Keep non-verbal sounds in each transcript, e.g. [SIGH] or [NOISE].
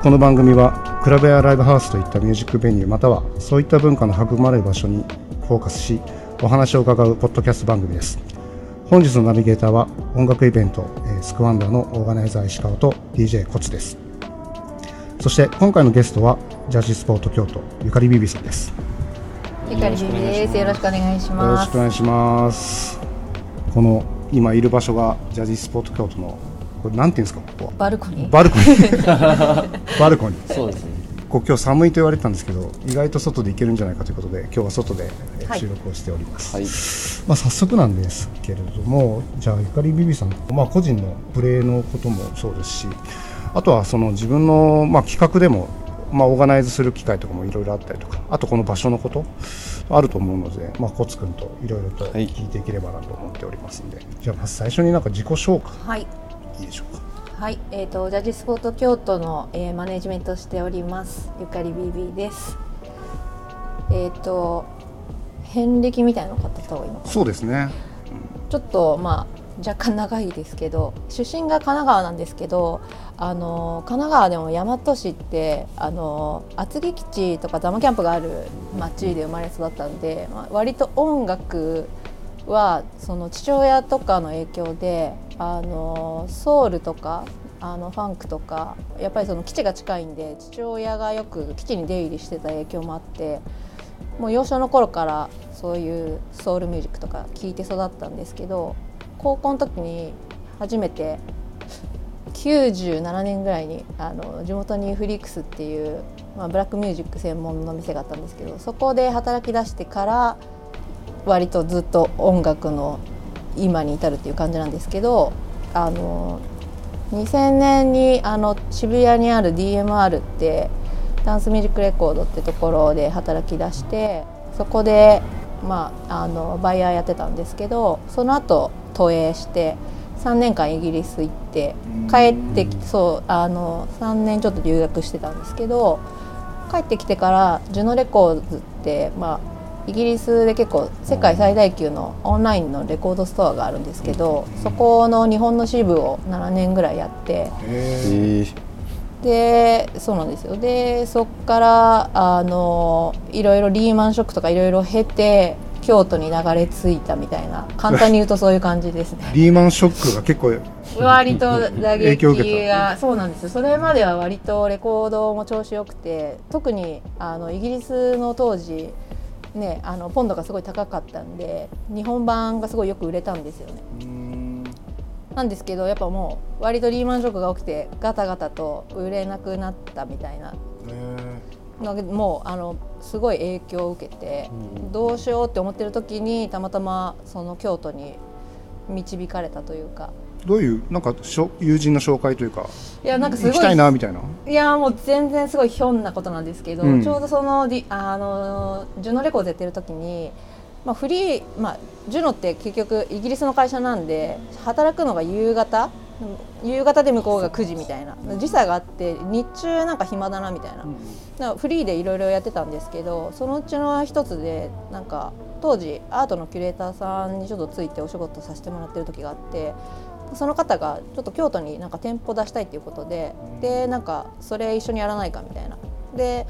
この番組はクラブやライブハウスといったミュージックベニューまたはそういった文化の育まれる場所にフォーカスしお話を伺うポッドキャスト番組です本日のナビゲーターは音楽イベント、えースクワンダーのオーガナイザー石川と DJ コツですそして今回のゲストはジャージスポート京都ゆかりビビさんですゆかりビビです。よろしくお願いしよろますしくお。願いしますこの今いる場所がジャージスポート京都のこれなんていうんですかここは？バルコニー。バルコニー [LAUGHS] バルコニーそうですね。こう今日寒いと言われてたんですけど意外と外で行けるんじゃないかということで今日は外で収録をしております、はい。まあ、早速なんですけれどもじゃあゆかりビビさん、まあ、個人のプレーのこともそうですしあとはその自分の、まあ、企画でも、まあ、オーガナイズする機会とかもいろいろあったりとかあとこの場所のことあると思うので、まあ、コツ君といろいろとはい聞いていければなと思っておりますんで、じゃあまず最初になんか自己紹介はい。いいでしょうかはい。えっ、とジャージスポート京都の、えーマネジメントをしておりますゆかりビビです。えっ、と遍歴みたいな方がいいのかな。そうですねちょっとまあ若干長いですけど出身が神奈川なんですけどあの神奈川でも大和市ってあの厚木基地とかザマキャンプがある町で生まれ育ったんで、まあ、割と音楽はその父親とかの影響であのソウルとかあのファンクとかやっぱりその基地が近いんで父親がよく基地に出入りしてた影響もあってもう幼少の頃からそういうソウルミュージックとか聴いて育ったんですけど高校の時に初めて97年ぐらいにあの地元にフリークスっていう、まあ、ブラックミュージック専門の店があったんですけどそこで働き出してから割とずっと音楽の今に至るっていう感じなんですけどあの2000年にあの渋谷にある DMR ってダンスミュージックレコードってところで働き出してそこで、まあ、あのバイヤーやってたんですけどその後投影して3年間イギリス行って帰ってきてそうあの3年ちょっと留学してたんですけど帰ってきてからジュノレコーズって、まあ、イギリスで結構世界最大級のオンラインのレコードストアがあるんですけどそこの日本の支部を7年ぐらいやって。えでそうなんですよ。でそっからあのいろいろリーマンショックとかいろいろ経て京都に流れ着いたみたいな簡単に言うとそういう感じですね。[LAUGHS] リーマンショックが結構割と打影響を受け撃がそうなんですよ。それまでは割とレコードも調子よくて特にあのイギリスの当時ねあのポンドがすごい高かったんで日本版がすごいよく売れたんですよね。なんですけどやっぱもう割とリーマンショックが起きてガタガタと売れなくなったみたいな。のでもうあのすごい影響を受けて、どうしようって思ってる時にたまたまその京都に導かれたというかどういうなんかしょ友人の紹介というかいやなんかすごい行きたいなみたいな？いやもう全然すごいひょんなことなんですけど、うん。ちょうどそのディあのジュノレコードやってる時に、まあ、フリー、まあ、ジュノって結局イギリスの会社なんで働くのが夕方？夕方で向こうが9時みたいな。時差があって日中なんか暇だなみたいな、だからフリーでいろいろやってたんですけどそのうちの一つでなんか当時アートのキュレーターさんにちょっとついてお仕事させてもらってる時があってその方がちょっと京都になんか店舗出したいっていうことででなんかそれ一緒にやらないかみたいな。で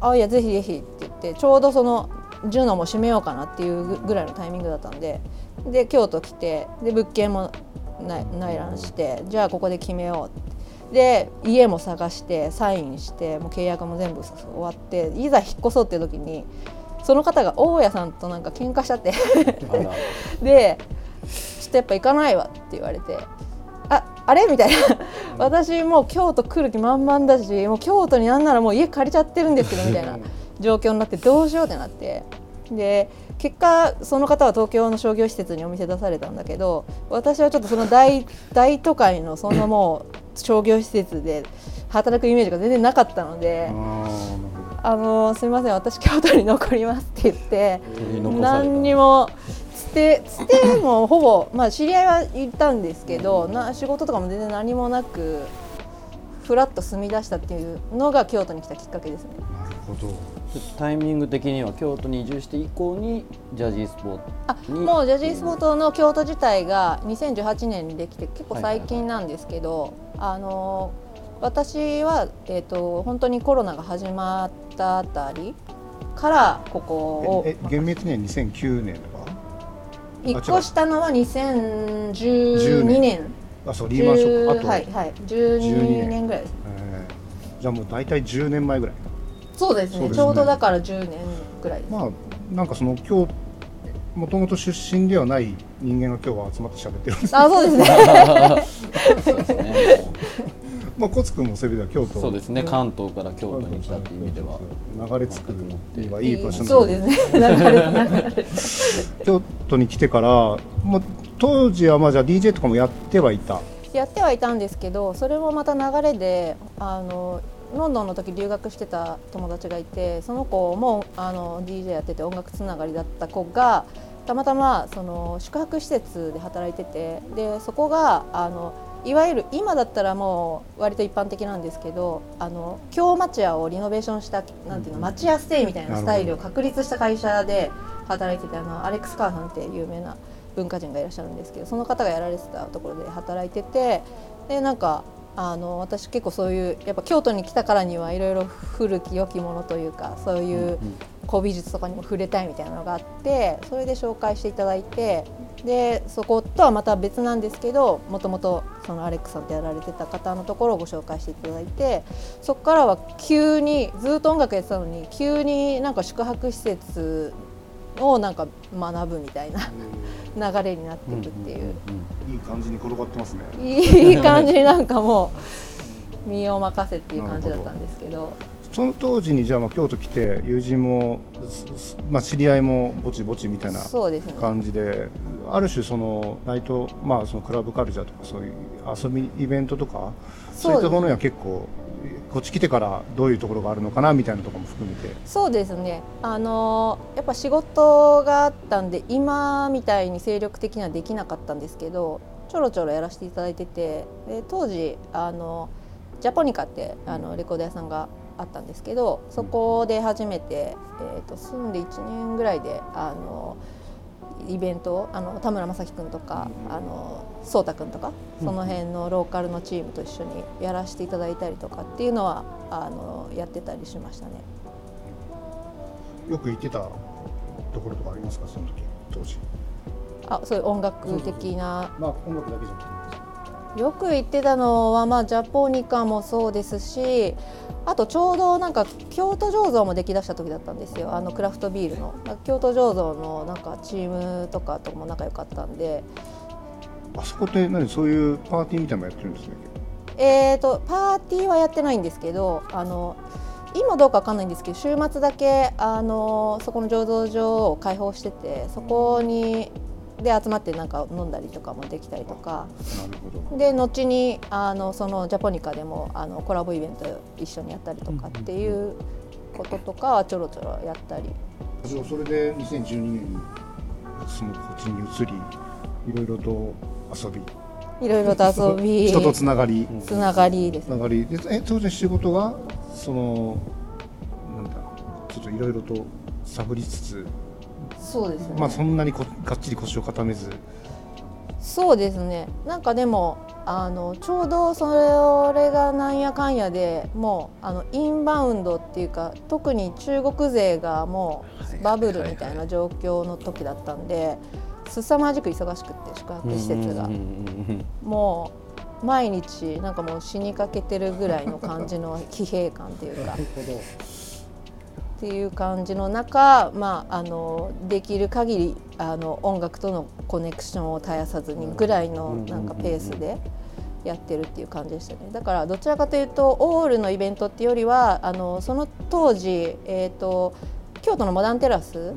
あいやぜひぜひって言ってちょうどそのジュノも閉めようかなっていうぐらいのタイミングだったんでで京都来てで物件も内内覧してじゃあここで決めようって。で家も探してサインしてもう契約も全部終わっていざ引っ越そうっていう時にその方が大家さんとなんか喧嘩しちゃって。[LAUGHS] でちょっとやっぱ行かないわって言われてああれ？みたいな。私もう京都来る気満々だしもう京都になんならもう家借りちゃってるんですけどみたいな状況になってどうしようってなって。で結果その方は東京の商業施設にお店出されたんだけど私はちょっとその大 [LAUGHS] 大都会のそんなもう商業施設で働くイメージが全然なかったのであのすみません私京都に残りますって言って何にもつてつても [LAUGHS] ほぼまあ知り合いはいたんですけどな仕事とかも全然何もなくふらっと住み出したっていうのが京都に来たきっかけですね。なるほど。タイミング的には京都に移住して以降にジャージースポーあツにもうジャジースポートの京都自体が2018年にできて結構最近なんですけど、あの私は、えー、と本当にコロナが始まったあたりからここを。ええ厳密には2009年とか引っ越したのは2012年。あそうリーマンショック。あ10と、はいはい。12年ぐらいです。えー。じゃあもう大体10年前ぐらい。そうですね。ね。ちょうどだから10年ぐらいです、まあなんかその今日もともと出身ではない人間が今日は集まって喋ってるんですあそうですね。[LAUGHS] [LAUGHS] そうですねまあコツ君もそういう意味では京都そうですね。関東から京都に来たっていう意味では。流れ着くにはいい場所なそうのでですね。[LAUGHS] 流れ流れ京都に来てからもう当時はまあじゃあ DJ とかもやってはいた？やってはいたんですけどそれもまた流れであのロンドンの時留学してた友達がいてその子もあの DJ やってて音楽つながりだった子がたまたまその宿泊施設で働いててでそこがあのいわゆる今だったらもう割と一般的なんですけどあの京町屋をリノベーションしたなんていうの町屋ステイみたいなスタイルを確立した会社で働いててあのアレックス・カーさんって有名な文化人がいらっしゃるんですけどその方がやられてたところで働いててでなんかあの私結構そういうやっぱ京都に来たからにはいろいろ古き良きものというかそういう古美術とかにも触れたいみたいなのがあってそれで紹介していただいてでそことはまた別なんですけどもともとそのアレックさんってやられてた方のところをご紹介していただいてそこからは急にずっと音楽やってたのに急になんか宿泊施設をなんか学ぶみたいな流れになっていくっていう。いい感じに転がってますね。いい感じになんかもう身を任せっていう感じだったんですけどその当時にじゃあまあ京都来て友人も、すまあ、知り合いもぼちぼちみたいな感じである種そのナイト、まあ、そのクラブカルチャーとかそういう遊びイベントとかそういったものには結構こっち来てからどういうところがあるのかなみたいなところも含めて。そうですね。あのやっぱ仕事があったんで今みたいに精力的にはできなかったんですけどちょろちょろやらせていただいててで当時あのジャポニカってあのレコード屋さんがあったんですけどそこで初めて、えー、と住んで1年ぐらいであのイベントをあの田村正樹君とかあの颯太君とかその辺のローカルのチームと一緒にやらせていただいたりとかっていうのはあのやってたりしましたね。よく行ってたところとかありますか？その時当時。あそういう音楽的なまあ音楽だけじゃなくてよく行ってたのは、まあ、ジャポニカもそうですしあとちょうどなんか京都醸造も出来だした時だったんですよ。あのクラフトビールの。京都醸造のなんかチームとかとも仲良かったんで。あそこって何そういうパーティーみたいなのもやってるんですね？えー、とパーティーはやってないんですけどあの今どうかわかんないんですけど週末だけあのそこの醸造所を開放しててそこにで集まってなんか飲んだりとかもできたりとか。なるほど。で後にあのそのジャポニカでもあのコラボイベント一緒にやったりとかっていうこととかはちょろちょろやったり。それで2012年にそのこっちに移りいろいろと遊び。いろいろと遊び。[LAUGHS] 人とつながり。つながりです。つながり。でえ当然仕事がそのなんだちょっといろいろと探りつつそうですね、まあそんなにこがっちり腰を固めず。そうですね。なんかでもあのちょうどそれがなんやかんやでもうあのインバウンドっていうか特に中国勢がもうバブルみたいな状況の時だったんで凄まじく忙しくって宿泊施設が。もう毎日なんかもう死にかけてるぐらいの感じの疲弊感っていうか。っていう感じの中、まあ、あのできる限りあの音楽とのコネクションを絶やさずにぐらいのなんかペースでやってるっていう感じでしたね。だからどちらかというとオールのイベントっていうよりはあのその当時、えーと、京都のモダンテラス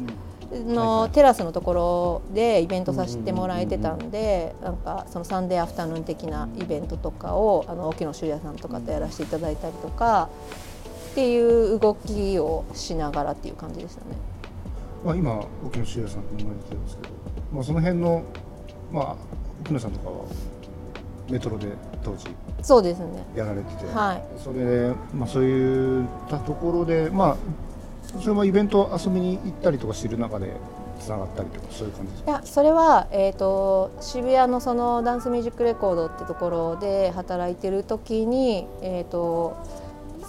のテラスのところでイベントさせてもらえてたんでなんかそのサンデーアフタヌーン的なイベントとかをあの沖野修也さんとかとやらせていただいたりとか。っていう動きをしながらっていう感じでしたね。まあ、今沖野修也さんと言われてるんですけど、まあ、その辺の、まあ、沖野さんとかはメトロで当時そうですね。やられてて、はい、それで、まあ、そういったところで、まあ、それもイベント遊びに行ったりとかしてる中でつながったりとかそういう感じですいやそれは、えー、と渋谷のそのダンスミュージックレコードってところで働いてる時に、えー、と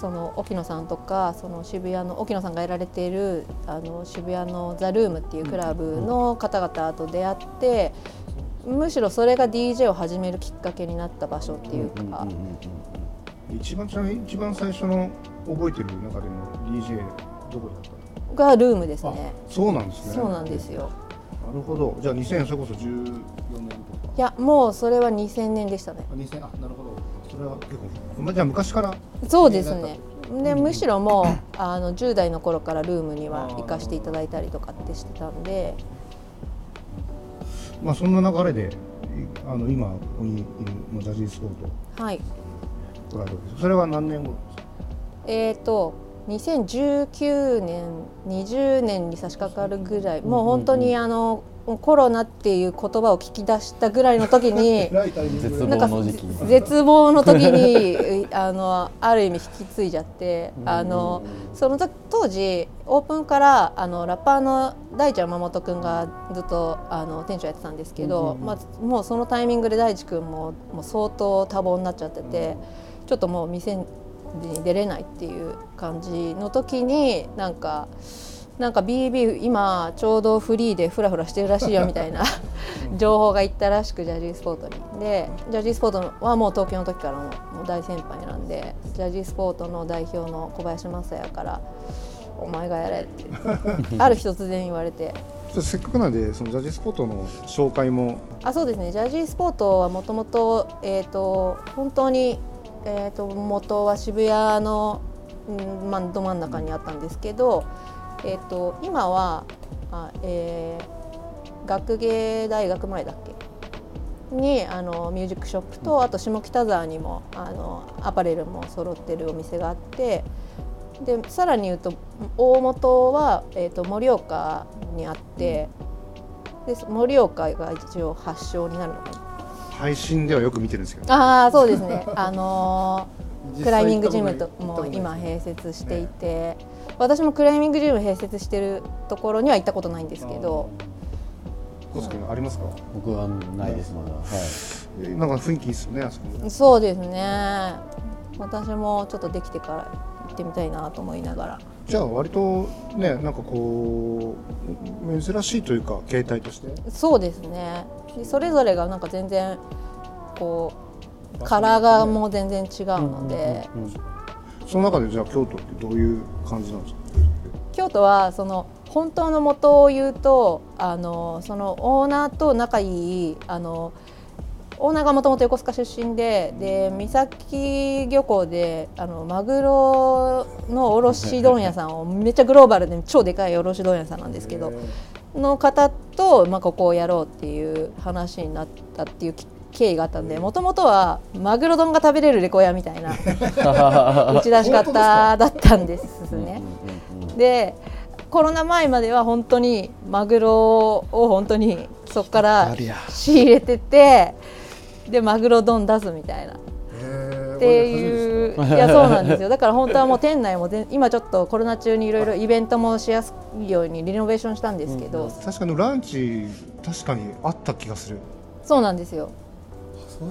その沖野さんとかその渋谷の沖野さんがやられているあの渋谷のザ・ルームっていうクラブの方々と出会ってむしろそれが DJ を始めるきっかけになった場所っていうか、一番一番最初の覚えてる中でも DJ どこだったの？がルームですね。そうなんですね。そうなんですよ。なるほど。じゃあ2000それこそ14年いやもうそれは2000年でしたね。あ2000あなるほど。それは結構まあじゃあ昔から？そうですね。でむしろもうあの10代の頃からルームには行かせていただいたりとかってしてたんで。まあそんな流れでいあの今ここにいるまあジャジースポート。はい。それは何年後えー、と2019年20年に差し掛かるぐらい。もう本当にあのコロナっていう言葉を聞き出したぐらいの時になんか望の時期。に絶望の時に [LAUGHS] あのある意味引き継いじゃってあのその時当時オープンからあのラッパーの大地山本君がずっとあの店長やってたんですけど、まあ、もうそのタイミングで大地君ももう相当多忙になっちゃってて、ちょっともう店に出れないっていう感じの時になんか。なんか BB 今ちょうどフリーでフラフラしてるらしいよみたいな [LAUGHS] 情報がいったらしくジャジースポートに。でジャジースポートはもう東京の時からのもう大先輩なんでジャジースポートの代表の小林正也から「お前がやれ」って。[LAUGHS] ある日突然言われて。せっかくなんでそのジャジースポートの紹介も。あそうですね。ジャジースポートはもともと,、えー、と本当に、えー、と元は渋谷の、うんまあ、ど真ん中にあったんですけど、えー、と今はあ、えー学芸大学前だっけ？にあのミュージックショップとあと下北沢にもあのアパレルも揃ってるお店があってでさらに言うと大元は、えー、と盛岡にあってで盛岡が一応発祥になるのかな。配信ではよく見てるんですけどああそうですね。あのー [LAUGHS] クライミングジムとも今併設していて、私もクライミングジム併設してるところには行ったことないんですけど。ありますか？僕はないですまだ。はい。えなんか雰囲気いいですよねあそこ。そうですね。私もちょっとできてから行ってみたいなと思いながら。じゃあ割とねなんかこう珍しいというか携帯として。そうですね。でそれぞれがなんか全然こうカラーがもう全然違うので、その中でじゃあ京都ってどういう感じなんですか？京都はその本当の元を言うとあのそのオーナーと仲いいあのオーナーがもともと横須賀出身でで三崎漁港であのマグロの卸問屋さんをめっちゃグローバルで超でかい卸問屋さんなんですけどの方と、まあ、ここをやろうっていう話になったっていうき経緯があったんでもともとはマグロ丼が食べれるレコヤみたいな [LAUGHS] 打ち出し方だったんですね。でコロナ前までは本当にマグロを本当にそこから仕入れててでマグロ丼出すみたいな。っていういやそうなんですよ。だから本当はもう店内も全今ちょっとコロナ中にいろい。ろイベントもしやすいようにリノベーションしたんですけど、確かにランチ確かにあった気がする。そうなんですよ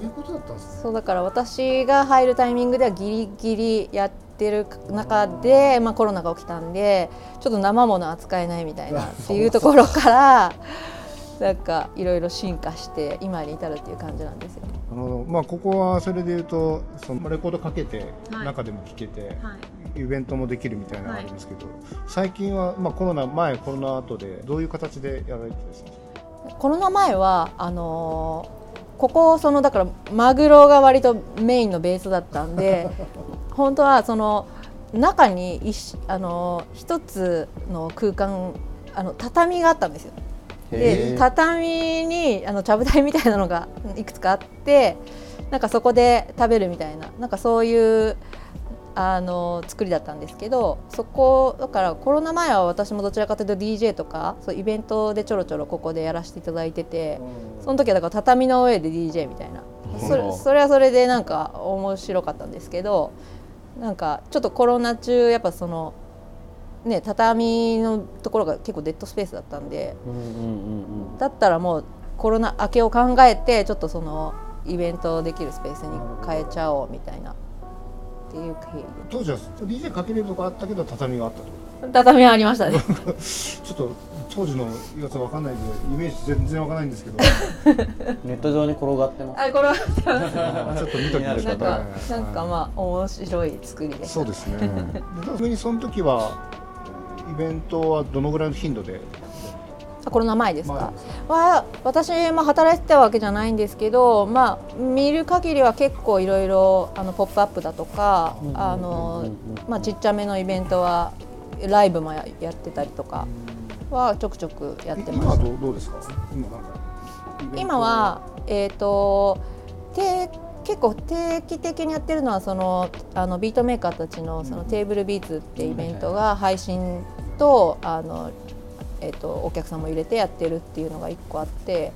そういうことだったんですね。そうだから私が入るタイミングではギリギリやってる中で、まあ、コロナが起きたんでちょっと生もの扱えないみたいな [LAUGHS] っていうところからなんかいろいろ進化して今に至るっていう感じなんですよ。なるほど。まあここはそれで言うとそのレコードかけてはい。中でも聴けて、はい。イベントもできるみたいなのがあるんですけど、最近は、まあ、コロナ前コロナ後でどういう形でやられてですねコロナ前はあのーここそのだからマグロが割とメインのベースだったんで [LAUGHS] 本当はその中に一あのー一つの空間あの畳があったんですよ。で畳にあのちゃぶ台みたいなのがいくつかあってなんかそこで食べるみたいななんかそういうあの作りだったんですけどそこだからコロナ前は私もどちらかというと DJ とかそうイベントでちょろちょろここでやらせていただいててその時はだから畳の上で DJ みたいな。それそれはそれでなんか面白かったんですけどなんかちょっとコロナ中やっぱそのね畳のところが結構デッドスペースだったんでだったらもうコロナ明けを考えてちょっとそのイベントできるスペースに変えちゃおうみたいなっていう経緯。当時は DJ かけれるとこあったけど畳があったと。で畳はありましたね。[LAUGHS] ちょっと当時のやつわかんないんでイメージ全然わかんないんですけど。[LAUGHS] ネット上に転がってます。あこれはちょっと見ときましょうんなかはい。なんかまあ面白い作りでそうですね。ちなみにその時はイベントはどのぐらいの頻度であコロナ前ですか、前は私も働いてたわけじゃないんですけど、まあ、見る限りは結構いろいろあのポップアップだとかうんあのまあちっちゃめのイベントはライブもややってたりとかはちょくちょくやってますどうどうですか？今は。えっ、と定結構定期的にやってるのはそのあのビートメーカーたちのそのテーブルビーツってイベントが配信とあの、えー、とお客さんも入れてやってるっていうのが1個あって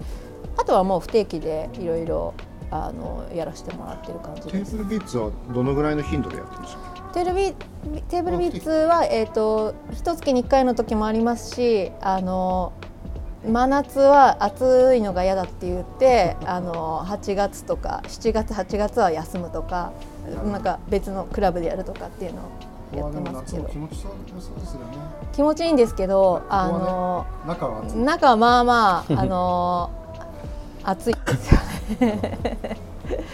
あとはもう不定期でいろいろあのやらせてもらってる感じですテーブ。ルビーツはどのぐらいの頻度でやってるんでしょうテーブルビテーブルビーツは、えー、と一月に1回の時もありますしあの真夏は暑いのが嫌だって言ってあの8月とか7月8月は休むとかなんか別のクラブでやるとかっていうのをやってますけど。気持ちそうそうですよね。気持ちいいんですけどあの中は中はまあまああの暑いですよね。[LAUGHS]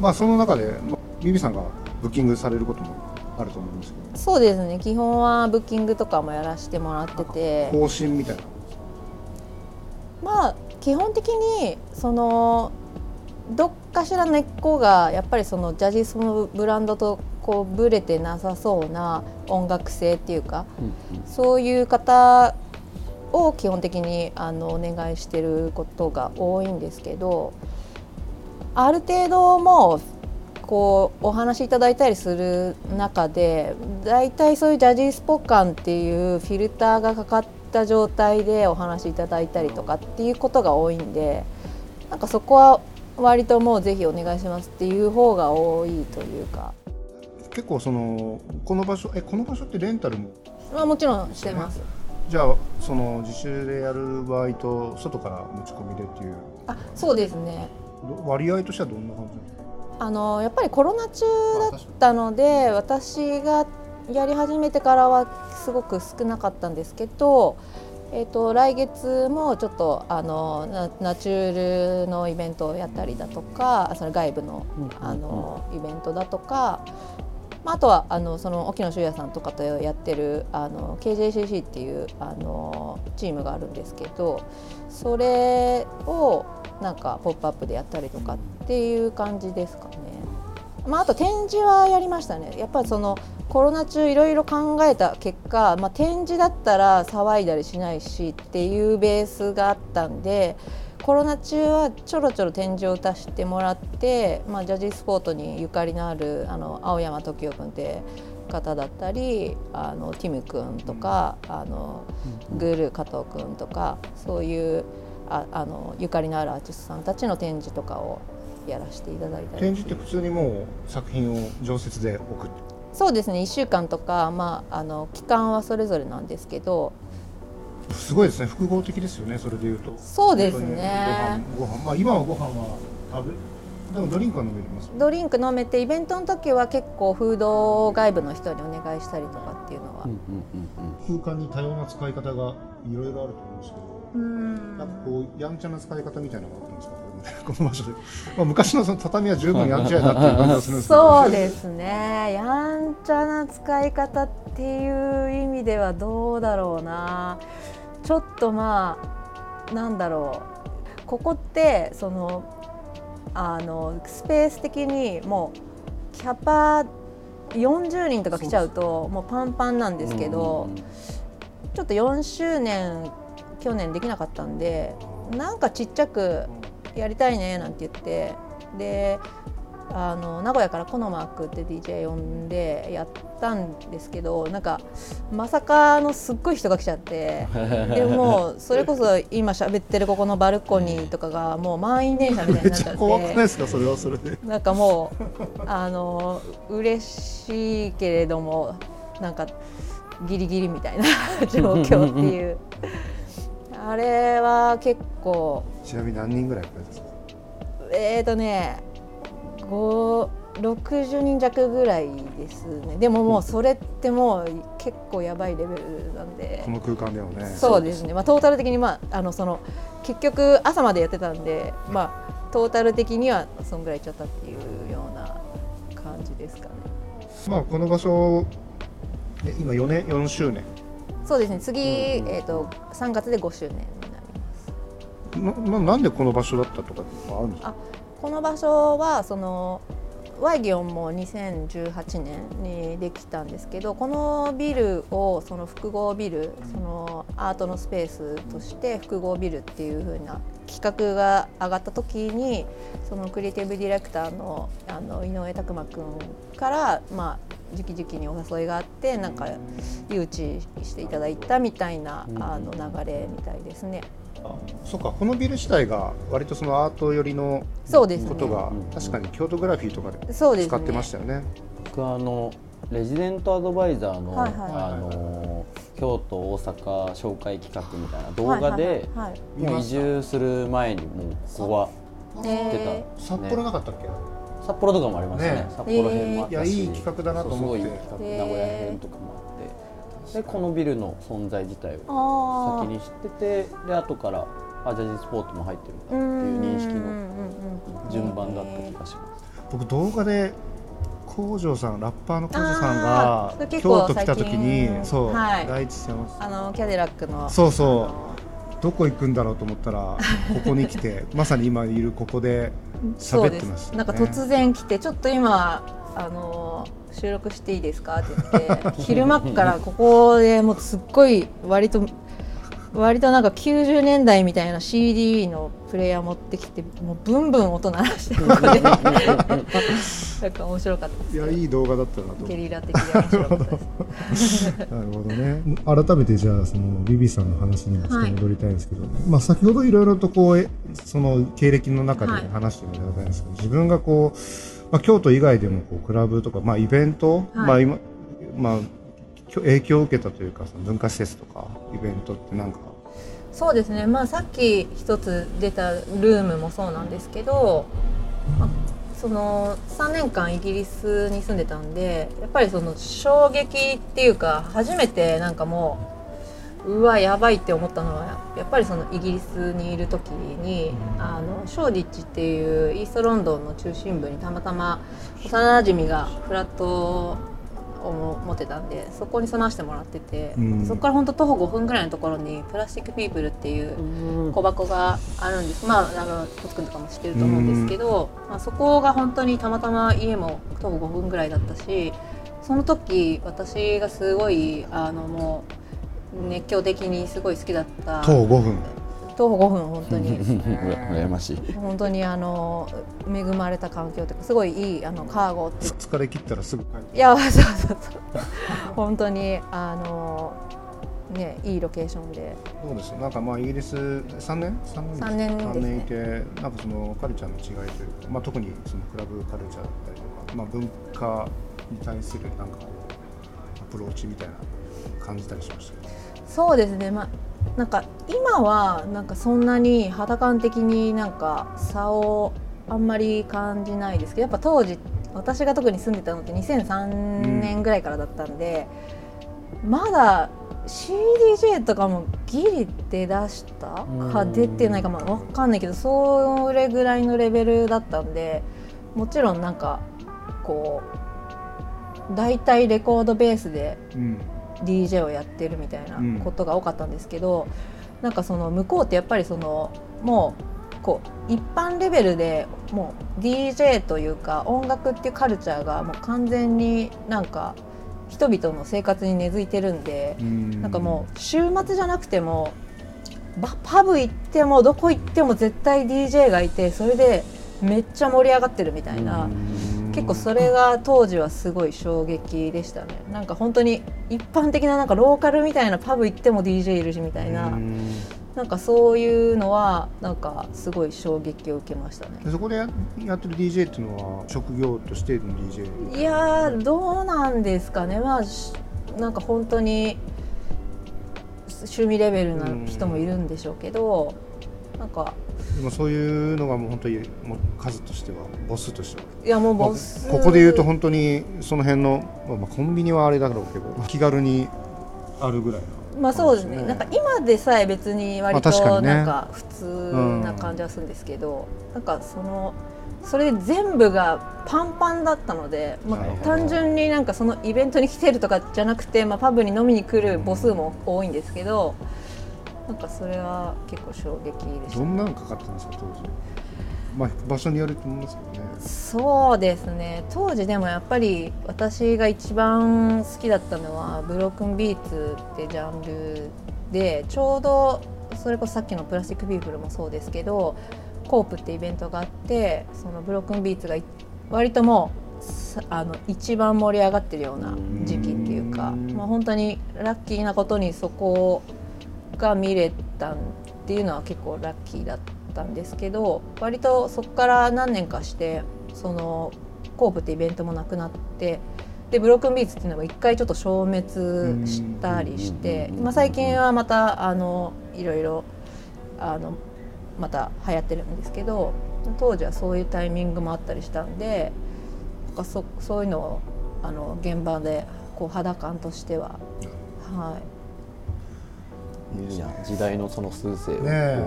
まあその中でまあビビさんがブッキングされることもあると思うんですけど。そうですね基本はブッキングとかもやらせてもらってて。方針みたいな。まあ基本的にそのどっかしら根っこがやっぱりそのジャジスのブランドとこうブレてなさそうな音楽性っていうかうんうん。そういう方を基本的にあのお願いしてることが多いんですけどある程度もうこうお話しいただいたりする中で大体そういうジャジースポ感っていうフィルターがかかった状態でお話しいただいたりとかっていうことが多いんでなんかそこは割ともうぜひお願いしますっていう方が多いというか、結構そのこの場所えこの場所ってレンタルも？まあ、もちろんしてます。じゃあその自習でやる場合と外から持ち込みでっていう。あそうですね。ど割合としてはどんな感じあのやっぱりコロナ中だったので私がやり始めてからはすごく少なかったんですけど、えー、と来月もちょっとあのナナチュールのイベントをやったりだとかそれ外部のあのイベントだとか、まあ、あとはあのその沖野修也さんとかとやってるあの KJCC っていうあのチームがあるんですけどそれをなんか「ポップアップでやったりとかっていう感じですかね。まあ、あと展示はやりましたねやっぱりそのコロナ中いろいろ考えた結果、まあ、展示だったら騒いだりしないしっていうベースがあったんでコロナ中はちょろちょろ展示を打たせてもらって、まあ、ジャジースポートにゆかりのあるあの青山時生君って方だったりあのティム君とかあのグルー加藤君とかそういうああのゆかりのあるアーティストさんたちの展示とかをやらせていただいたり。展示って普通にもう作品を常設で置くそうですね。1週間とか、まあ、あの期間はそれぞれなんですけどすごいですね。複合的ですよね。それでいうと。そうですね。ご飯ご飯。まあ今はご飯は食べでもドリンクは飲めます？ドリンク飲めてイベントの時は結構フード外部の人にお願いしたりとかっていうのはうんうんうんうん。空間に多様な使い方がいろいろあると思うんですけどうん。なんかこうやんちゃな使い方みたいなのがあるんですか？この場所で、[LAUGHS] まあ、昔のその畳は十分やんちゃやなっていう感じがするんですけど。そうですね。やんちゃな使い方っていう意味ではどうだろうなちょっとまあなんだろう。ここってそのあのスペース的にもうキャパ40人とか来ちゃうともうパンパンなんですけど、ちょっと4周年去年できなかったんでなんかちっちゃくやりたいねなんて言って。であの名古屋からコノマークって DJ 呼んでやったんですけどなんかまさかのすっごい人が来ちゃって [LAUGHS] でもうそれこそ今喋ってるここのバルコニーとかがもう満員電車みたいになっちゃっ [LAUGHS] ちゃ怖くないてですか？それはそれで。なんかもうあの嬉しいけれどもなんかギリギリみたいな状況っていう。あれは結構。ちなみに何人ぐらい来るんですか？えーとね5 60人弱ぐらいですね。でももうそれってもう結構やばいレベルなんで。この空間でもね。そうですね、まあ、トータル的に、まあ、あのその結局朝までやってたんで、まあ、トータル的にはそんぐらいいっちゃったっていうような感じですかね。まあこの場所え今4年4周年。そうですね。次、えー、と3月で5周年になります。なななんでこの場所だったとかあるんですか？あこの場所はそのワイギオンも2018年にできたんですけどこのビルをその複合ビルそのアートのスペースとして複合ビルっていう風な企画が上がった時にそのクリエイティブディレクターのあの井上拓磨君からまあ直々にお誘いがあってなんか誘致していただいたみたいなあの流れみたいですね。あそうかこのビル自体が割とそのアート寄りのことがうん確かに京都グラフィーとかで使ってましたよね。僕はあのレジデントアドバイザーの、はいはいあの京都大阪紹介企画みたいな動画でもう移住する前にもうここはえ出札幌なかったっけ、札幌とかもありましたね。ね。札幌編もあったし、いやいい企画だなと思って。そうすごい名古屋編とかもでこのビルの存在自体を先に知っててで後からあジャジースポーツも入ってるんだっていう認識の順番だった気がします。僕動画で工場さんラッパーの工場さんが京都来た時にそう、はい。第一あのキャデラックの。そうそう。どこ行くんだろうと思ったらここに来て [LAUGHS] まさに今いるここで喋ってましたねす。なんか突然来てちょっと今あの収録していいですかって言って昼間っからここでもうすっごい割と割となんか90年代みたいな CD のプレイヤー持ってきてもうブンブン音鳴らしてここでなんか面白かったですいやいい動画だったなと思ってゲリラ的で面白かったです。なるほどね。改めてじゃあそのビビさんの話にもちょっと戻りたいんですけど、[LAUGHS] まあ先ほどいろいろとこうえその経歴の中ではい話していただいたんですけど、自分がこう、まあ、京都以外でもこうクラブとかまあイベント、はい。まあ今まあ影響を受けたというかその文化施設とかイベントってなんか。そうですね、まあ、さっき一つ出たルームもそうなんですけど、まあその3年間イギリスに住んでたんでやっぱりその衝撃っていうか初めてなんかもううわやばいって思ったのはやっぱりそのイギリスにいる時に、あのショーディッチっていうイーストロンドンの中心部にたまたま幼馴染がフラットを持ってたんでそこに住まわせてもらってて、うん。そこから本当徒歩5分ぐらいのところにプラスチックピープルっていう小箱があるんです。まああのトツくんとかも知ってると思うんですけど、まあ、そこが本当にたまたま家も徒歩5分ぐらいだったしその時私がすごいあのもう熱狂的にすごい好きだった。徒歩5分。徒歩5分本当に。[LAUGHS] 羨ましい。本当にあの恵まれた環境というかすごいいいあのカーゴって。疲れ切ったらすぐ帰っていや [LAUGHS] そうそうそう。本当にあのねいいロケーションで。そうですなんかまあイギリス3年？3年三年ね。三年いてなんかそのカルチャーの違いというか、まあ、特にそのクラブカルチャーだったりとか、まあ、文化に対するなんかアプローチみたいな感じたりしましたけどそうですね。まなんか今はなんかそんなに肌感的になんか差をあんまり感じないですけどやっぱ当時私が特に住んでたのって2003年ぐらいからだったんで、まだ CDJ とかもギリ出だしたか出てないかまあ分かんないけどそれぐらいのレベルだったんでもちろんなんかこう大体レコードベースで、DJ をやってるみたいなことが多かったんですけど、なんかその向こうってやっぱりそのもうこう一般レベルでもう DJ というか音楽っていうカルチャーがもう完全になんか人々の生活に根付いてるんで、うんなんかもう週末じゃなくてもバパブ行ってもどこ行っても絶対 DJ がいてそれでめっちゃ盛り上がってるみたいな。結構それが当時はすごい衝撃でしたね。なんか本当に一般的ななんかローカルみたいなパブ行っても DJ いるしみたいな。うん。なんかそういうのはなんかすごい衝撃を受けましたね。でそこでややってる DJ っていうのは職業としての DJ いやーどうなんですかね。まあしなんか本当に趣味レベルな人もいるんでしょうけど、うん、なんか。でもそういうのがもう本当にもう数としては母数としては。いやもう母数、まあ、ここで言うと本当にその辺の、まあ、コンビニはあれだろうけど気軽にあるぐらいまあそうですね。なんか今でさえ別に割となんか普通な感じはするんですけど、うん、なんかそのそれで全部がパンパンだったので、まあ、単純になんかそのイベントに来てるとかじゃなくて、まあ、パブに飲みに来る母数も多いんですけど、なんかそれは結構衝撃でした、どんなんかかったんですか当時？まあ、場所によると思いますけどね。そうですね。当時でもやっぱり私が一番好きだったのはブロークンビーツってジャンルでちょうどそれこそさっきのプラスチックピープルもそうですけどコープってイベントがあってそのブロークンビーツが割ともうあの一番盛り上がってるような時期っていうかまあ、本当にラッキーなことにそこが見れたっていうのは結構ラッキーだったんですけど割とそこから何年かしてそのコープってイベントもなくなってでブロークンビーツっていうのも一回ちょっと消滅したりして、まあ、最近はまたあのいろいろあのまた流行ってるんですけど当時はそういうタイミングもあったりしたんでそそういうのをあの現場でこう肌感としては、はい、いいな時代のその数勢を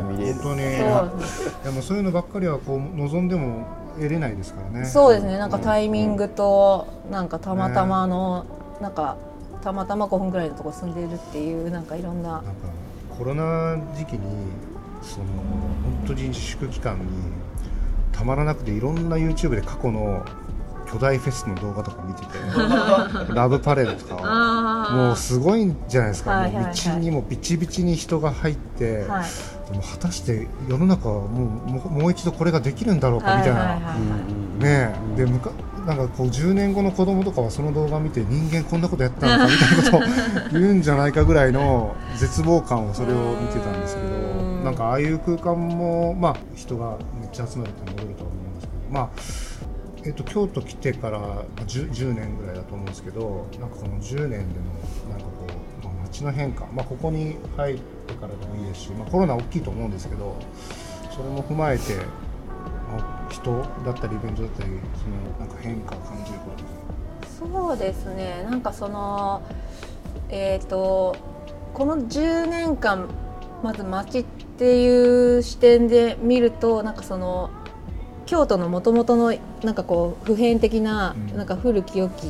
見れる、ね、本当に。でもそういうのばっかりはこう望んでも得れないですからね。そうですね。なんかタイミングと、なんかたまたまの、ね、なんかたまたま5分ぐらいのところ住んでいるっていうなんかいろんな。なんかコロナ時期にその本当に自粛期間にたまらなくていろんな YouTube で過去の巨大フェスの動画とか見てて [LAUGHS] ラブパレードとかもうすごいんじゃないですか、はいはいはい、道にもビチビチに人が入って、はい、でも果たして世の中はもうもう一度これができるんだろうかみたいな、ねでむかなんかこう10年後の子供とかはその動画を見て人間こんなことやったのかみたいなことを [LAUGHS] 言うんじゃないかぐらいの絶望感をそれを見てたんですけどなんかああいう空間も、まあ、人がめっちゃ集まると戻ると思うんですけど、まあえっと、京都来てから 10, 10, 年ぐらいだと思うんですけどなんかこの10年でのなんかこう、まあ、街の変化、まあ、ここに入ってからでもいいですし、まあ、コロナ大きいと思うんですけどそれも踏まえて、まあ、人だったりイベントだったりそのなんか変化を感じることそうですね。なんかそのえっ、ー、とこの10年間まず街っていう視点で見るとなんかその京都のもともとのなんかこう普遍的ななんか古き良き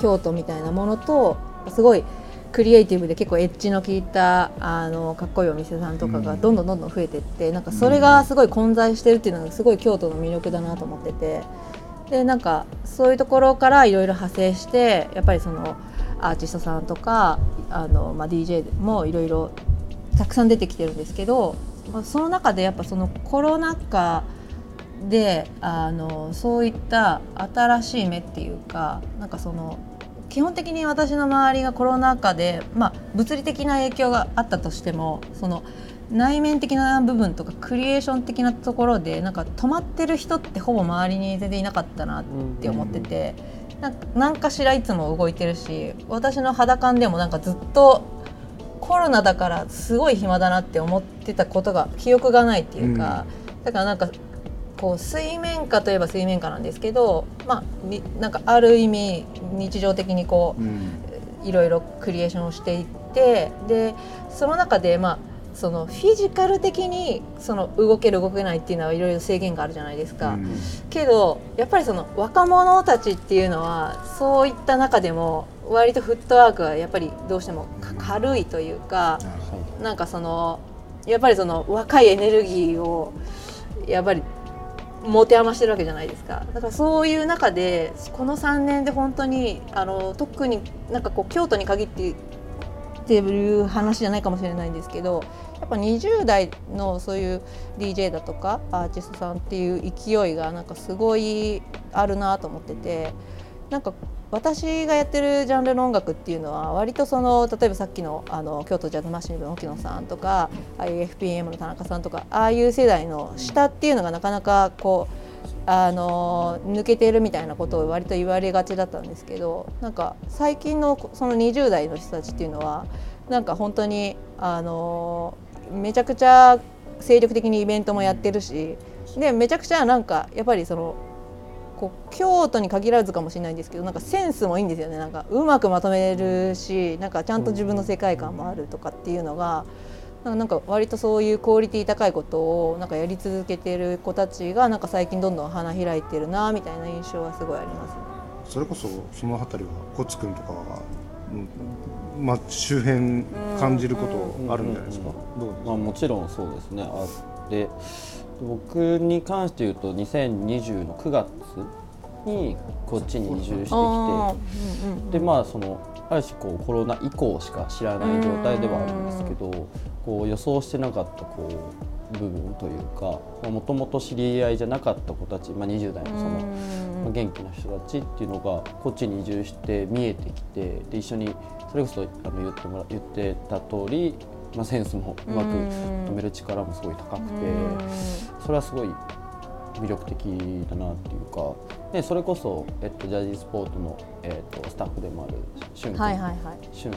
京都みたいなものとすごいクリエイティブで結構エッジの効いたあのかっこいいお店さんとかがどんどんどんどん増えていってなんかそれがすごい混在してるっていうのがすごい京都の魅力だなと思ってて。でなんかそういうところからいろいろ派生してやっぱりそのアーティストさんとかあの、まあ、DJ もいろいろたくさん出てきてるんですけど、まあ、その中でやっぱそのコロナ禍であのそういった新しい目っていうかなんかその基本的に私の周りがコロナ禍で、まあ、物理的な影響があったとしてもその内面的な部分とかクリエーション的なところでなんか止まってる人ってほぼ周りに全然いなかったなって思ってて、なんか何かしらいつも動いてるし私の肌感でもなんかずっとコロナだからすごい暇だなって思ってたことが記憶がないっていうか、うん、だからなんかこう水面下といえば水面下なんですけど、まあ、なんかある意味日常的にこう、うん、いろいろクリエーションをしていってでその中でまあそのフィジカル的にその動ける動けないっていうのはいろいろ制限があるじゃないですか、うん、けどやっぱりその若者たちっていうのはそういった中でも割とフットワークはやっぱりどうしても軽いというか、うん、なんかそのやっぱりその若いエネルギーをやっぱり持て余してるわけじゃないですか。だからそういう中でこの3年で本当にあの特になんかこう京都に限ってっていう話じゃないかもしれないんですけどやっぱ20代のそういう DJ だとかアーティストさんっていう勢いがなんかすごいあるなと思っててなんか私がやってるジャンルの音楽っていうのは割とその例えばさっきのあの京都ジャズマシン部の沖野さんとか IFPM の田中さんとかああいう世代の下っていうのがなかなかこうあの抜けてるみたいなことを割と言われがちだったんですけどなんか最近のその20代の人たちっていうのはなんか本当にあのめちゃくちゃ精力的にイベントもやってるしでめちゃくちゃなんかやっぱりそのこう京都に限らずかもしれないんですけどなんかセンスもいいんですよねなんかうまくまとめるしなんかちゃんと自分の世界観もあるとかっていうのが。なんか割とそういうクオリティ高いことをなんかやり続けてる子たちがなんか最近どんどん花開いてるなみたいな印象はすごいあります、ね、それこそその辺りはコツ君とかは、うん、まあ周辺感じることあるんじゃないですか？まあもちろんそうですね。あで僕に関して言うと2020の9月にこっちに移住してきて、うんうん、でまあそのある種こうコロナ以降しか知らない状態ではあるんですけど、こう予想してなかったこう部分というかもともと知り合いじゃなかった子たち、まあ、20代のその、まあ、元気な人たちっていうのがこっちに移住して見えてきてで一緒にそれこそあの言ってもら言ってた通りまあ、センスもうまく止める力もすごい高くてそれはすごい魅力的だなっていうかでそれこそ、えっと、ジャージースポーツの、えっと、スタッフでもある俊君、はいはいはい、俊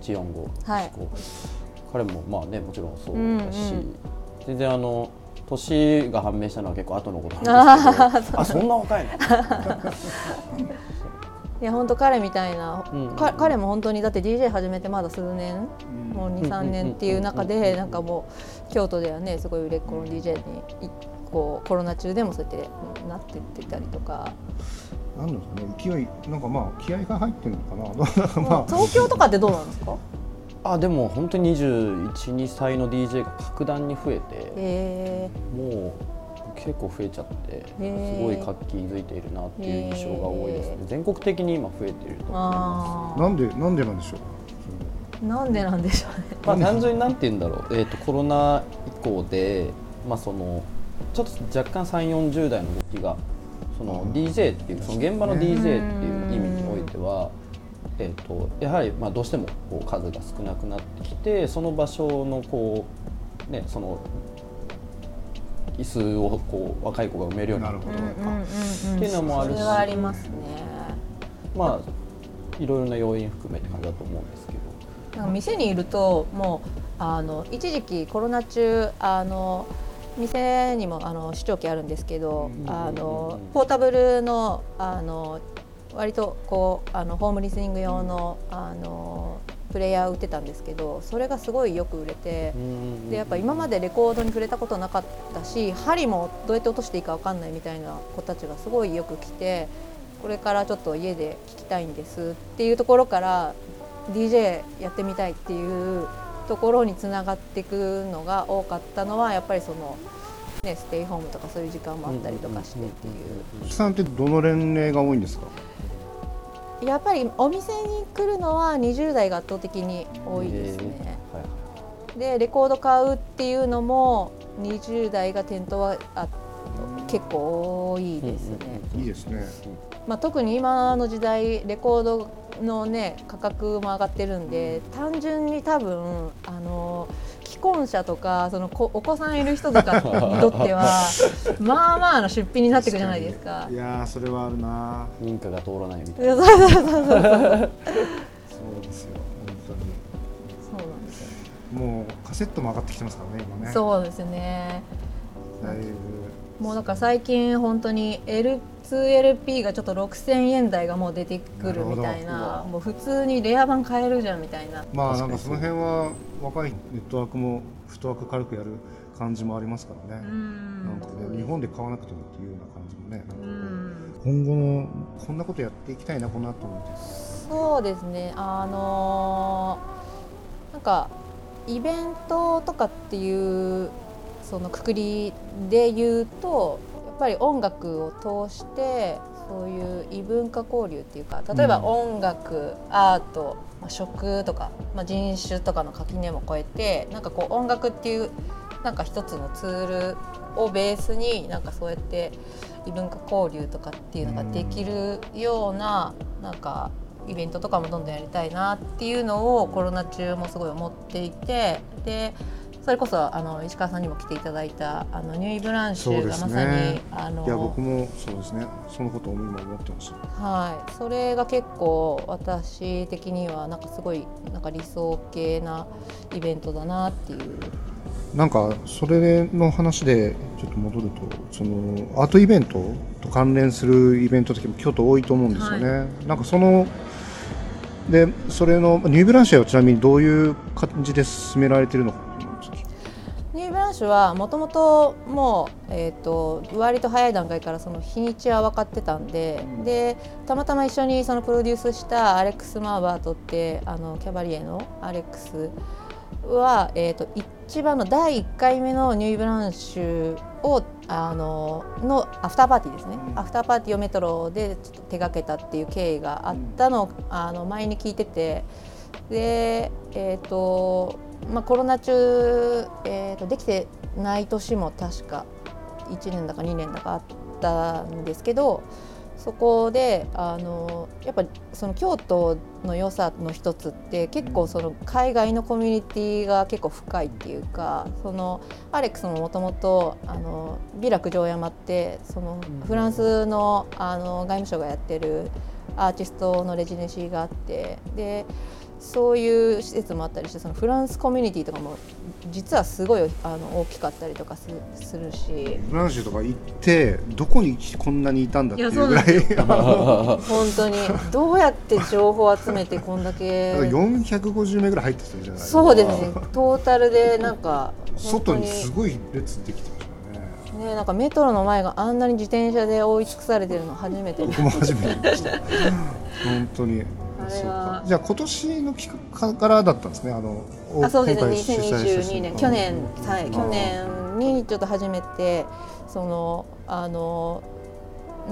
145、はい、彼もまあねもちろんそうだし、うんうん、全然あの年が判明したのは結構後のことなんですけどあそんな若いの？[LAUGHS] いや本当彼みたいな、うん、彼も本当にだって DJ 始めてまだ数年、うん、もう23年っていう中でなんかもう京都ではねすごい売れっ子の DJ にこうコロナ中でもそうやってなってってたりとか。なんですかね勢いなんかまあ気合が入ってるのかな。[LAUGHS] まあ、東京とかってどうなんですか？[LAUGHS] あでも本当に212歳の DJ が格段に増えてもう結構増えちゃってすごい活気づいているなっていう印象が多いですね。全国的に今増えていると思います。なんでなんでなんでしょう？なんでなんでしょうね、[LAUGHS] まあ、単純になんて言うんだろう、えーと、コロナ以降で、まあ、そのちょっと若干3 4 0代の動きがその DJ っていうその現場の DJ っていう意味においては、えーと、やはりまあどうしてもこう数が少なくなってきてその場所のこう、ね、その椅子をこう若い子が埋めるようになるほど。っていうのもあるし。ありますね。まあいろいろな要因含めて感じだと思うんですけど。なんか店にいるともうあの一時期コロナ中あの店にもあの視聴器あるんですけど、あのポータブルのあの割とこうあのホームリスニング用のあのプレイヤー売ってたんですけどそれがすごいよく売れてでやっぱ今までレコードに触れたことなかったし針もどうやって落としていいか分かんないみたいな子たちがすごいよく来てこれからちょっと家で聴きたいんですっていうところから DJ やってみたいっていうところにつながっていくのが多かったのはやっぱりその。ね、ステイホームとかそういう時間もあったりとかしてっていう。さんってどの年齢が多いんですか？やっぱりお店に来るのは20代が圧倒的に多いですね。でレコード買うっていうのも20代が店頭はあ結構多いですね。いいですね。まあ、特に今の時代レコードのね価格も上がってるんで単純に多分あの既婚者とかそのお子さんいる人とかにとっては [LAUGHS] まあまあの出費になっていくじゃないですか。いやそれはあるな。認可が通らないみたいな。そうそうそうそうそうそうですよ。本当に。そうなんですよ。もうカセットも上がってきてますからね今ね。そうですね。だいぶもうだから最近本当に L2LP がちょっと6000円台がもう出てくるみたいなもう普通にレア版買えるじゃんみたいな。まあなんかその辺は若いネットワークもフットワーク軽くやる感じもありますからね。なんかね日本で買わなくてもっていうような感じもね。今後のこんなことやっていきたいなこの後みたいなそうですね。あのー、なんかイベントとかっていうそのくくりで言うとやっぱり音楽を通してそういう異文化交流っていうか例えば音楽、うん、アート、まあ、食とか、まあ、人種とかの垣根も越えてなんかこう音楽っていうなんか一つのツールをベースになんかそうやって異文化交流とかっていうのができるようななんかイベントとかもどんどんやりたいなっていうのをコロナ中もすごい思っていてでそれこそあの石川さんにも来ていただいたあのニュイブランシュがまさに、ね、あのいや僕もそうですねそのことを今思ってます。はいそれが結構私的にはなんかすごいなんか理想系なイベントだなっていう。なんかそれの話でちょっと戻るとそのアートイベントと関連するイベントって京都多いと思うんですよね。はい、なんかそのでそれのニューブランシュはちなみにどういう感じで進められているのかニューブランシュはもともともう、えーと、割と早い段階からその日にちは分かってたんでうん、でたまたま一緒にそのプロデュースしたアレックス・マーバートってあのキャバリエのアレックスは、えーと、一番の第1回目のニューブランシュをあののアフターパーティーですね、うん、アフターパーティーをメトロでちょっと手がけたっていう経緯があったのを、あの前に聞いててで、えーとまあ、コロナ中、えーとできてない年も確か1年だか2年だかあったんですけどそこであのやっぱその京都の良さの一つって結構その海外のコミュニティが結構深いっていうかそのアレックスももともと美楽城山ってそのフランスのあの外務省がやってるアーティストのレジデンシーがあってでそういう施設もあったりしてそのフランスコミュニティとかも実はすごいあの大きかったりとかするし。フランスとか行ってどこにこんなにいたんだっていうぐらい。本当に。どうやって情報を集めてこんだけ。450名ぐらい入ってたじゃないそうですね。トータルでなんか外にすごい列できてねねなんかメトロの前があんなに自転車で覆い尽くされてるの初めて僕も初めて見ました。本当に。じゃあ今年の企画からだったんですね。あのあそうですね。2022年。去年はい。去年にちょっと初めてそのあの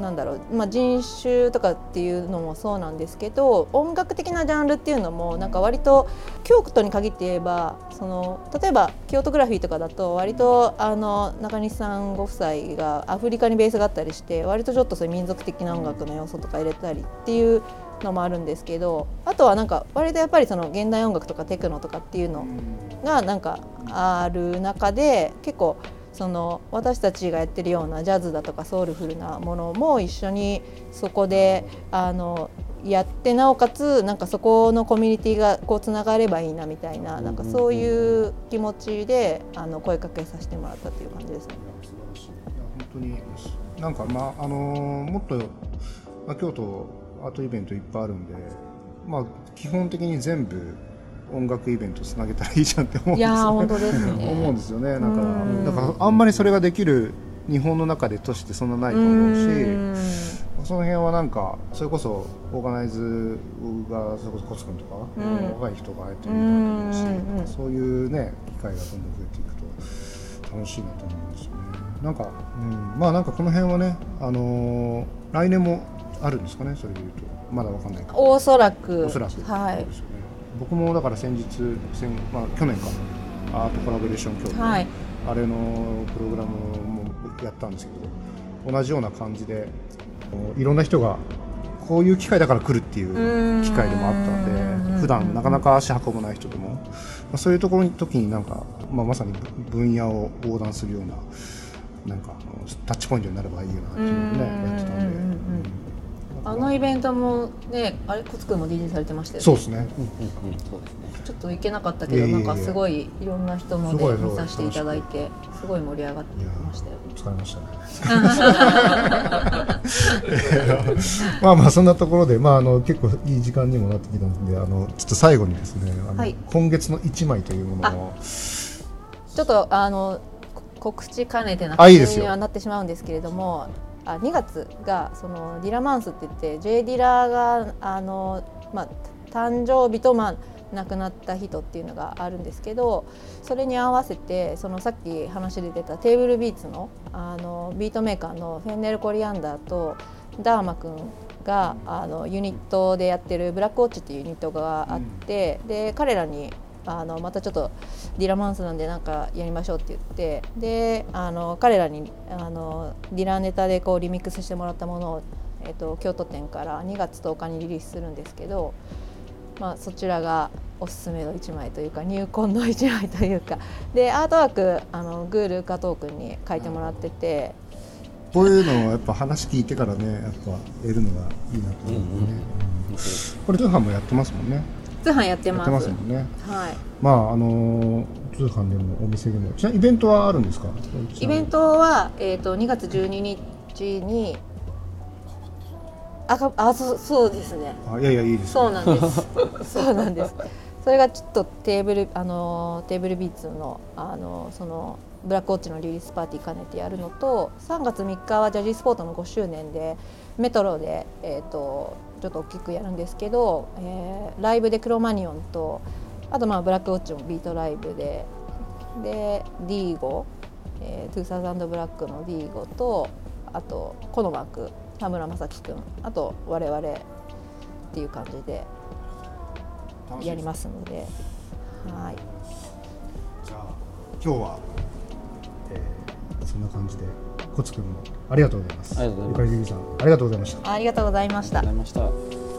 なんだろう、まあ、人種とかっていうのもそうなんですけど音楽的なジャンルっていうのもなんか割と京都に限って言えばその例えば京都グラフィーとかだと割とあの中西さんご夫妻がアフリカにベースがあったりして割とちょっとそういう民族的な音楽の要素とか入れたりっていうのもあるんですけどあとはなんか割とやっぱりその現代音楽とかテクノとかっていうのがなんかある中で結構その私たちがやってるようなジャズだとかソウルフルなものも一緒にそこであのやってなおかつなんかそこのコミュニティがこうつながればいいなみたいななんかそういう気持ちであの声かけさせてもらったという感じですね。本当になんかまああのもっと、まあ、京都アートイベントいっぱいあるんで、まあ、基本的に全部音楽イベントつなげたらいいじゃんって思うんですよ、本当ですね。[LAUGHS] 思うんですよね。なん。かだからあんまりそれができる日本の中で都市ってそんなないと思うしその辺はなんかそれこそオーガナイズがそれこそコツ君とか、若い人がやってるみたいだしそういうね機会がどんどん増えていくと楽しいなと思うんですよね。なんか、うん、まあなんかこの辺はねあのー、来年もあるんですかね？それでいうと。まだわかんないおそらく。おそらく。はい、ね、僕もだから先日先、まあ、去年か。アートコラボレーション協会、はい、あれのプログラムもやったんですけど同じような感じでいろんな人がこういう機会だから来るっていう機会でもあったんで普段なかなか足運ばない人でも、まあ、そういうところに時になんか、まあ、まさに分野を横断するようななんかタッチポイントになればいいような気もねやってたんで。あのイベントもねあれコツくんも DJ されてましたよね。そうですね、うんうんそうですねちょっと行けなかったけどなんかすごいいろんな人ので見させていただいてすごい盛り上がってましたよ。疲れましたね。[LAUGHS] まあまあそんなところで、まあ、あの結構いい時間にもなってきたのであのちょっと最後にですねあの、はい、今月の一枚というものを。ちょっとあの告知兼ねてな感じにはなってしまうんですけれどもあ2月がその Dilla Month って言って J ディラがあの、まあ、誕生日と、まあ、亡くなった人っていうのがあるんですけどそれに合わせてそのさっき話で出たテーブルビーツのあのビートメーカーのフェンネル・コリアンダーとダーマくんがあのユニットでやってるブラックウォッチっていうユニットがあって、で彼らにあのまたちょっとディラマンスなんでなんかやりましょうって言ってであの彼らにあのディラネタでこうリミックスしてもらったものを、えーと、京都店から2月10日にリリースするんですけどまあ、そちらがおすすめの1枚というか入魂の1枚というか。でアートワークあのグール加藤君に書いてもらってて、こういうのをやっぱ話聞いてからねやっぱ得るのがいいなと思うね、うんうん。これ通販もやってますもんね通販やってやってますますもんね。はい、まああのー通販でもお店でも。ちなイベントはあるんですか？イベントは、えー、と2月12日にあかあそうそうですね。あいやいやいいですそうなんです。[LAUGHS] そうなんです。それがちょっとテーブルあのテーブルビーツのあのそのブラックウォッチのリリースパーティー兼ねてやるのと3月3日はジャジースポートの5周年でメトロで、えー、とちょっと大きくやるんですけど、えーライブでクロマニオンとあとまあブラックウォッチもビートライブででディーゴ、えー、 Two Thousand Black のディーゴとあとコノマーク田村正樹君あと我々っていう感じでやりますのではい。じゃあ今日は、えーそんな感じでコツくんもありがとうございます。ありがとうございます。ゆかりゆりさんありがとうございました。ありがとうございました。ありがとうございました